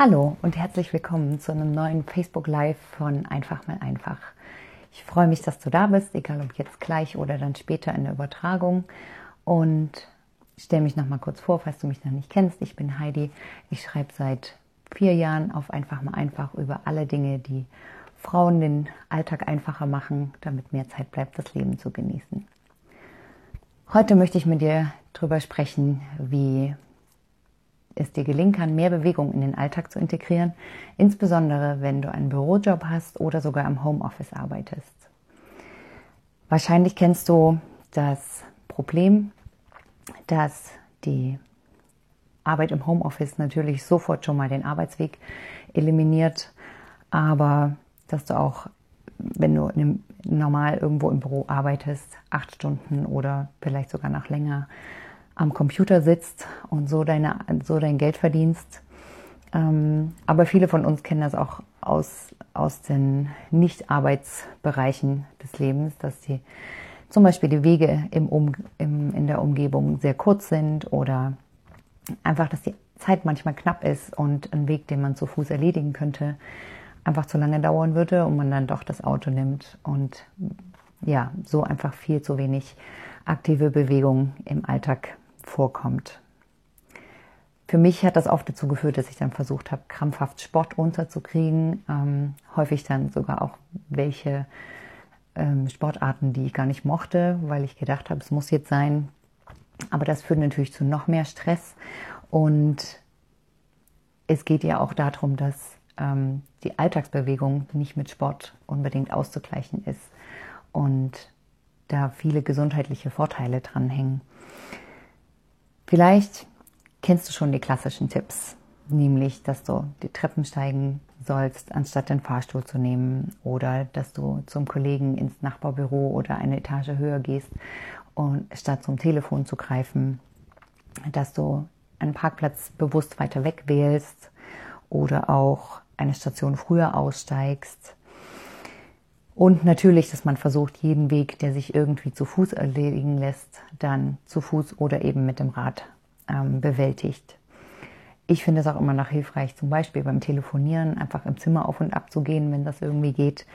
Hallo und herzlich willkommen zu einem neuen Facebook Live von Einfach mal einfach. Ich freue mich, dass du da bist, egal ob jetzt gleich oder dann später in der Übertragung. Und stelle mich noch mal kurz vor, falls du mich noch nicht kennst. Ich bin Heidi. Ich schreibe seit vier Jahren auf Einfach mal einfach über alle Dinge, die Frauen den Alltag einfacher machen, damit mehr Zeit bleibt, das Leben zu genießen. Heute möchte ich mit dir darüber sprechen, wie es dir gelingen kann, mehr Bewegung in den Alltag zu integrieren, insbesondere wenn du einen Bürojob hast oder sogar im Homeoffice arbeitest. Wahrscheinlich kennst du das Problem, dass die Arbeit im Homeoffice natürlich sofort schon mal den Arbeitsweg eliminiert, aber dass du auch, wenn du normal irgendwo im Büro arbeitest, acht Stunden oder vielleicht sogar noch länger, am Computer sitzt und so, deine, so dein Geld verdienst. Ähm, aber viele von uns kennen das auch aus, aus den Nicht-Arbeitsbereichen des Lebens, dass die zum Beispiel die Wege im um, im, in der Umgebung sehr kurz sind oder einfach, dass die Zeit manchmal knapp ist und ein Weg, den man zu Fuß erledigen könnte, einfach zu lange dauern würde und man dann doch das Auto nimmt und ja, so einfach viel zu wenig aktive Bewegung im Alltag vorkommt. Für mich hat das oft dazu geführt, dass ich dann versucht habe, krampfhaft Sport unterzukriegen. Ähm, häufig dann sogar auch welche ähm, Sportarten, die ich gar nicht mochte, weil ich gedacht habe, es muss jetzt sein. Aber das führt natürlich zu noch mehr Stress. Und es geht ja auch darum, dass ähm, die Alltagsbewegung nicht mit Sport unbedingt auszugleichen ist. Und da viele gesundheitliche Vorteile dranhängen. Vielleicht kennst du schon die klassischen Tipps, nämlich, dass du die Treppen steigen sollst, anstatt den Fahrstuhl zu nehmen oder dass du zum Kollegen ins Nachbarbüro oder eine Etage höher gehst und statt zum Telefon zu greifen, dass du einen Parkplatz bewusst weiter weg wählst oder auch eine Station früher aussteigst. Und natürlich, dass man versucht, jeden Weg, der sich irgendwie zu Fuß erledigen lässt, dann zu Fuß oder eben mit dem Rad ähm, bewältigt. Ich finde es auch immer noch hilfreich, zum Beispiel beim Telefonieren einfach im Zimmer auf und ab zu gehen, wenn das irgendwie geht.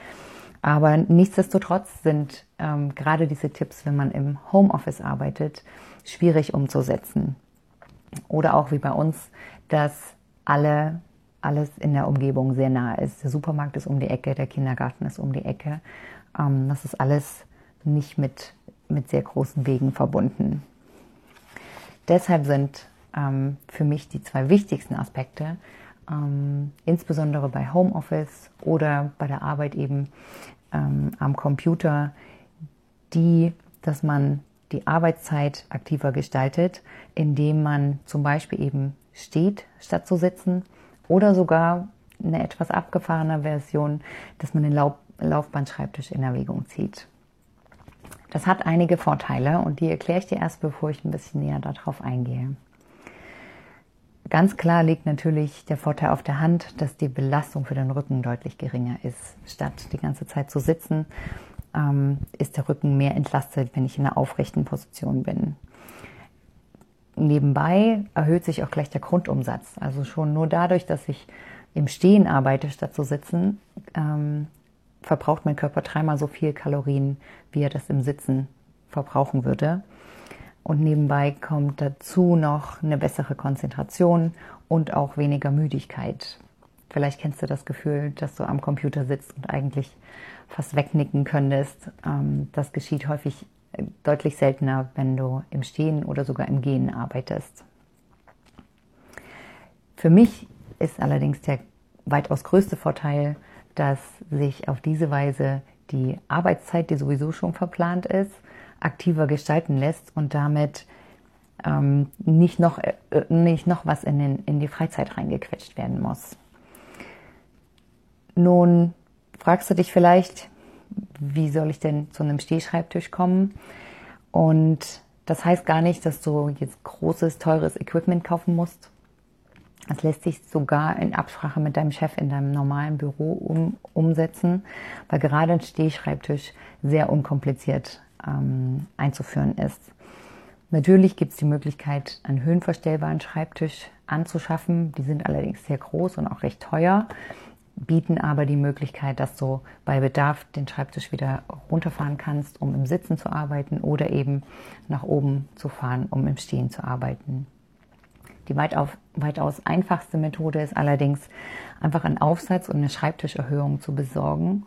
Aber nichtsdestotrotz sind ähm, gerade diese Tipps, wenn man im Homeoffice arbeitet, schwierig umzusetzen. Oder auch wie bei uns, dass alle alles in der Umgebung sehr nah ist. Der Supermarkt ist um die Ecke, der Kindergarten ist um die Ecke. Ähm, das ist alles nicht mit, mit sehr großen Wegen verbunden. Deshalb sind ähm, für mich die zwei wichtigsten Aspekte, ähm, insbesondere bei Homeoffice oder bei der Arbeit eben ähm, am Computer, die, dass man die Arbeitszeit aktiver gestaltet, indem man zum Beispiel eben steht, statt zu sitzen oder sogar eine etwas abgefahrene Version, dass man den Lauf Laufbandschreibtisch in Erwägung zieht. Das hat einige Vorteile und die erkläre ich dir erst, bevor ich ein bisschen näher darauf eingehe. Ganz klar liegt natürlich der Vorteil auf der Hand, dass die Belastung für den Rücken deutlich geringer ist. Statt die ganze Zeit zu sitzen, ähm, ist der Rücken mehr entlastet, wenn ich in einer aufrechten Position bin nebenbei erhöht sich auch gleich der Grundumsatz. Also schon nur dadurch, dass ich im Stehen arbeite, statt zu sitzen, ähm, verbraucht mein Körper dreimal so viel Kalorien, wie er das im Sitzen verbrauchen würde. Und nebenbei kommt dazu noch eine bessere Konzentration und auch weniger Müdigkeit. Vielleicht kennst du das Gefühl, dass du am Computer sitzt und eigentlich fast wegnicken könntest. Ähm, das geschieht häufig deutlich seltener, wenn du im Stehen oder sogar im Gehen arbeitest. Für mich ist allerdings der weitaus größte Vorteil, dass sich auf diese Weise die Arbeitszeit, die sowieso schon verplant ist, aktiver gestalten lässt und damit ähm, nicht, noch, äh, nicht noch was in, den, in die Freizeit reingequetscht werden muss. Nun fragst du dich vielleicht, wie soll ich denn zu einem Stehschreibtisch kommen? Und das heißt gar nicht, dass du jetzt großes, teures Equipment kaufen musst. Das lässt sich sogar in Absprache mit deinem Chef in deinem normalen Büro um, umsetzen, weil gerade ein Stehschreibtisch sehr unkompliziert ähm, einzuführen ist. Natürlich gibt es die Möglichkeit, einen höhenverstellbaren Schreibtisch anzuschaffen. Die sind allerdings sehr groß und auch recht teuer, bieten aber die Möglichkeit, dass du bei Bedarf den Schreibtisch wieder runterfahren kannst, um im Sitzen zu arbeiten oder eben nach oben zu fahren, um im Stehen zu arbeiten. Die weitaus einfachste Methode ist allerdings, einfach einen Aufsatz und eine Schreibtischerhöhung zu besorgen,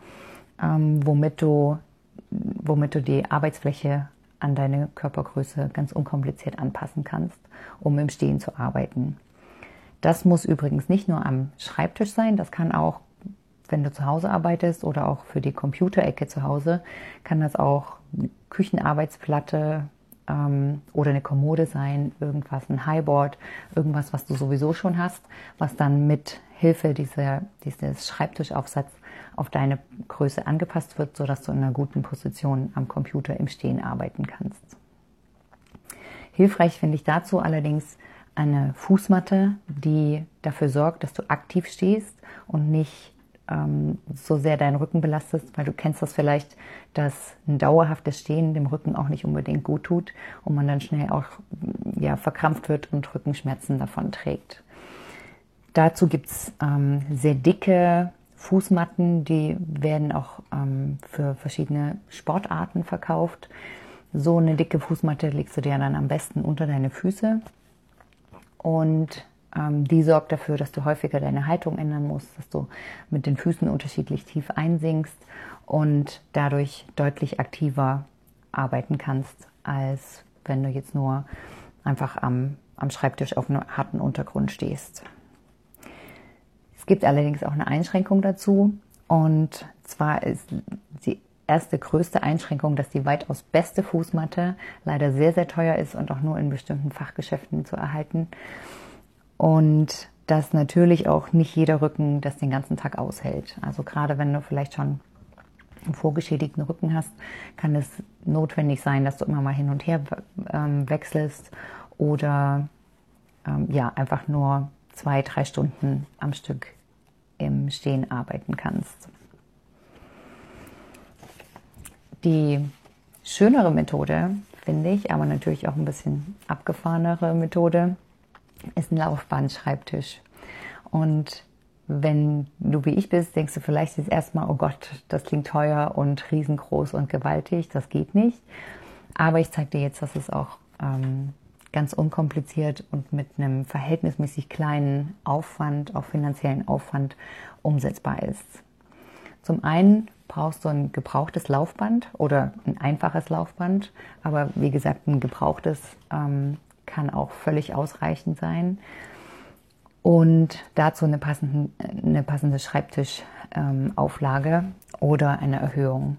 ähm, womit, du, womit du die Arbeitsfläche an deine Körpergröße ganz unkompliziert anpassen kannst, um im Stehen zu arbeiten. Das muss übrigens nicht nur am Schreibtisch sein, das kann auch, wenn du zu Hause arbeitest oder auch für die Computerecke zu Hause, kann das auch Küchenarbeitsplatte ähm, oder eine Kommode sein, irgendwas, ein Highboard, irgendwas, was du sowieso schon hast, was dann mit Hilfe dieser, dieses Schreibtischaufsatz auf deine Größe angepasst wird, sodass du in einer guten Position am Computer im Stehen arbeiten kannst. Hilfreich finde ich dazu allerdings eine Fußmatte, die dafür sorgt, dass du aktiv stehst und nicht ähm, so sehr deinen Rücken belastest, weil du kennst das vielleicht, dass ein dauerhaftes Stehen dem Rücken auch nicht unbedingt gut tut und man dann schnell auch ja, verkrampft wird und Rückenschmerzen davon trägt. Dazu gibt's ähm, sehr dicke Fußmatten, die werden auch ähm, für verschiedene Sportarten verkauft. So eine dicke Fußmatte legst du dir dann am besten unter deine Füße und ähm, die sorgt dafür, dass du häufiger deine Haltung ändern musst, dass du mit den Füßen unterschiedlich tief einsinkst und dadurch deutlich aktiver arbeiten kannst, als wenn du jetzt nur einfach am, am Schreibtisch auf einem harten Untergrund stehst gibt allerdings auch eine Einschränkung dazu. Und zwar ist erste größte Einschränkung, dass die weitaus beste Fußmatte leider sehr, sehr teuer ist und auch nur in bestimmten Fachgeschäften zu erhalten. Und dass natürlich auch nicht jeder Rücken das den ganzen Tag aushält. Also gerade wenn du vielleicht schon einen vorgeschädigten Rücken hast, kann es notwendig sein, dass du immer mal hin und her ähm, wechselst oder ähm, ja einfach nur zwei, drei Stunden am Stück im Stehen arbeiten kannst. Die schönere Methode, finde ich, aber natürlich auch ein bisschen abgefahrenere Methode, ist ein Laufbandschreibtisch. Und wenn du wie ich bist, denkst du vielleicht jetzt erstmal, oh Gott, das klingt teuer und riesengroß und gewaltig, das geht nicht. Aber ich zeige dir jetzt, dass es auch ähm, ganz unkompliziert und mit einem verhältnismäßig kleinen Aufwand, auch finanziellen Aufwand, umsetzbar ist. Zum einen brauchst du ein gebrauchtes Laufband oder ein einfaches Laufband, aber wie gesagt, ein gebrauchtes ähm, kann auch völlig ausreichend sein. Und dazu eine, passenden, eine passende Schreibtischauflage ähm, oder eine Erhöhung.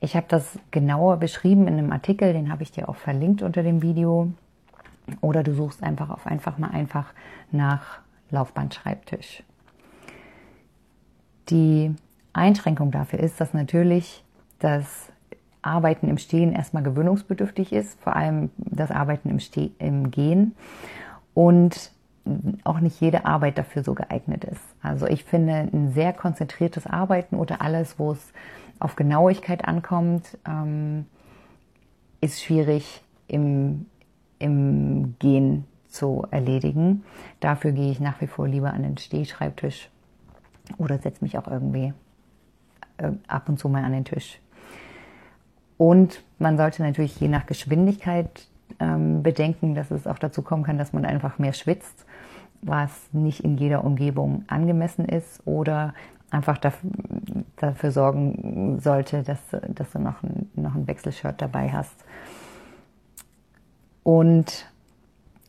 Ich habe das genauer beschrieben in einem Artikel, den habe ich dir auch verlinkt unter dem Video. Oder du suchst einfach auf einfach mal einfach nach Laufbandschreibtisch. Die Einschränkung dafür ist, dass natürlich das Arbeiten im Stehen erstmal gewöhnungsbedürftig ist, vor allem das Arbeiten im, Ste im Gehen und auch nicht jede Arbeit dafür so geeignet ist. Also ich finde ein sehr konzentriertes Arbeiten oder alles, wo es auf Genauigkeit ankommt, ähm, ist schwierig im im Gehen zu erledigen. Dafür gehe ich nach wie vor lieber an den Stehschreibtisch oder setze mich auch irgendwie äh, ab und zu mal an den Tisch. Und man sollte natürlich je nach Geschwindigkeit ähm, bedenken, dass es auch dazu kommen kann, dass man einfach mehr schwitzt, was nicht in jeder Umgebung angemessen ist oder einfach dafür, dafür sorgen sollte, dass, dass du noch ein, noch ein Wechselshirt dabei hast und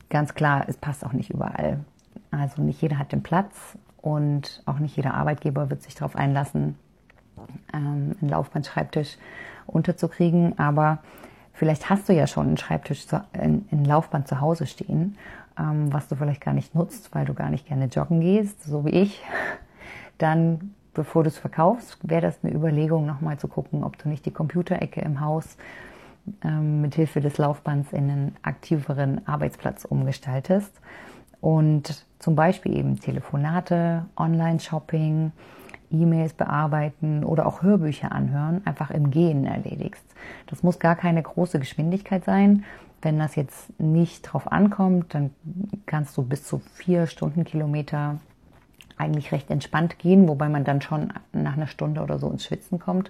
ganz klar, es passt auch nicht überall. Also nicht jeder hat den Platz und auch nicht jeder Arbeitgeber wird sich darauf einlassen, ähm, einen Laufbandschreibtisch unterzukriegen. Aber vielleicht hast du ja schon einen Schreibtisch, ein Laufband zu Hause stehen, ähm, was du vielleicht gar nicht nutzt, weil du gar nicht gerne joggen gehst, so wie ich. Dann bevor du es verkaufst, wäre das eine Überlegung, nochmal zu gucken, ob du nicht die Computerecke im Haus ähm, mit Hilfe des Laufbands in einen aktiveren Arbeitsplatz umgestaltest und zum Beispiel eben Telefonate, Online-Shopping, E-Mails bearbeiten oder auch Hörbücher anhören, einfach im Gehen erledigst. Das muss gar keine große Geschwindigkeit sein. wenn das jetzt nicht drauf ankommt, dann kannst du bis zu vier Stundenkilometer eigentlich recht entspannt gehen, wobei man dann schon nach einer Stunde oder so ins Schwitzen kommt.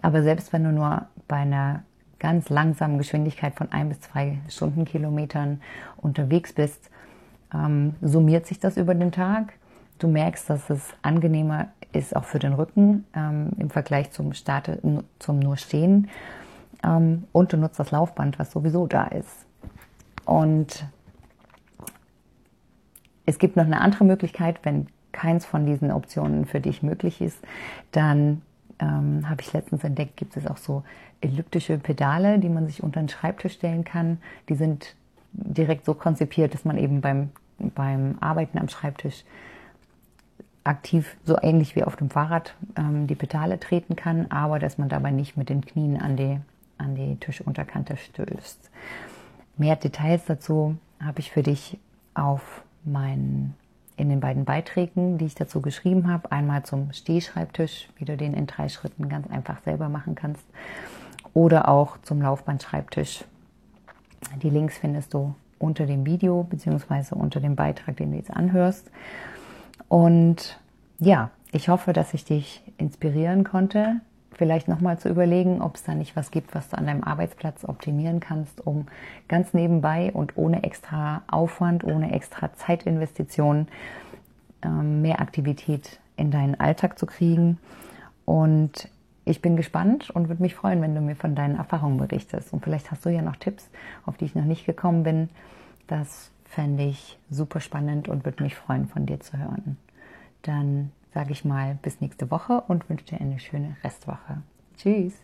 Aber selbst wenn du nur bei einer ganz langsamen Geschwindigkeit von ein bis zwei Stundenkilometern unterwegs bist, ähm, summiert sich das über den Tag. Du merkst, dass es angenehmer ist auch für den Rücken ähm, im Vergleich zum Start, zum nur Stehen. Ähm, und du nutzt das Laufband, was sowieso da ist. Und es gibt noch eine andere Möglichkeit, wenn keins von diesen Optionen für dich möglich ist, dann ähm, habe ich letztens entdeckt, gibt es auch so elliptische Pedale, die man sich unter den Schreibtisch stellen kann. Die sind direkt so konzipiert, dass man eben beim, beim Arbeiten am Schreibtisch aktiv, so ähnlich wie auf dem Fahrrad, ähm, die Pedale treten kann, aber dass man dabei nicht mit den Knien an die, an die Tischunterkante stößt. Mehr Details dazu habe ich für dich auf meinen in den beiden Beiträgen, die ich dazu geschrieben habe. Einmal zum Stehschreibtisch, wie du den in drei Schritten ganz einfach selber machen kannst. Oder auch zum Laufbandschreibtisch. Die Links findest du unter dem Video beziehungsweise unter dem Beitrag, den du jetzt anhörst. Und ja, ich hoffe, dass ich dich inspirieren konnte, vielleicht nochmal zu überlegen, ob es da nicht was gibt, was du an deinem Arbeitsplatz optimieren kannst, um ganz nebenbei und ohne extra Aufwand, ohne extra Zeitinvestitionen ähm, mehr Aktivität in deinen Alltag zu kriegen. Und ich bin gespannt und würde mich freuen, wenn du mir von deinen Erfahrungen berichtest. Und vielleicht hast du ja noch Tipps, auf die ich noch nicht gekommen bin. Das fände ich super spannend und würde mich freuen, von dir zu hören. Dann sage ich mal bis nächste Woche und wünsche dir eine schöne Restwoche. Tschüss.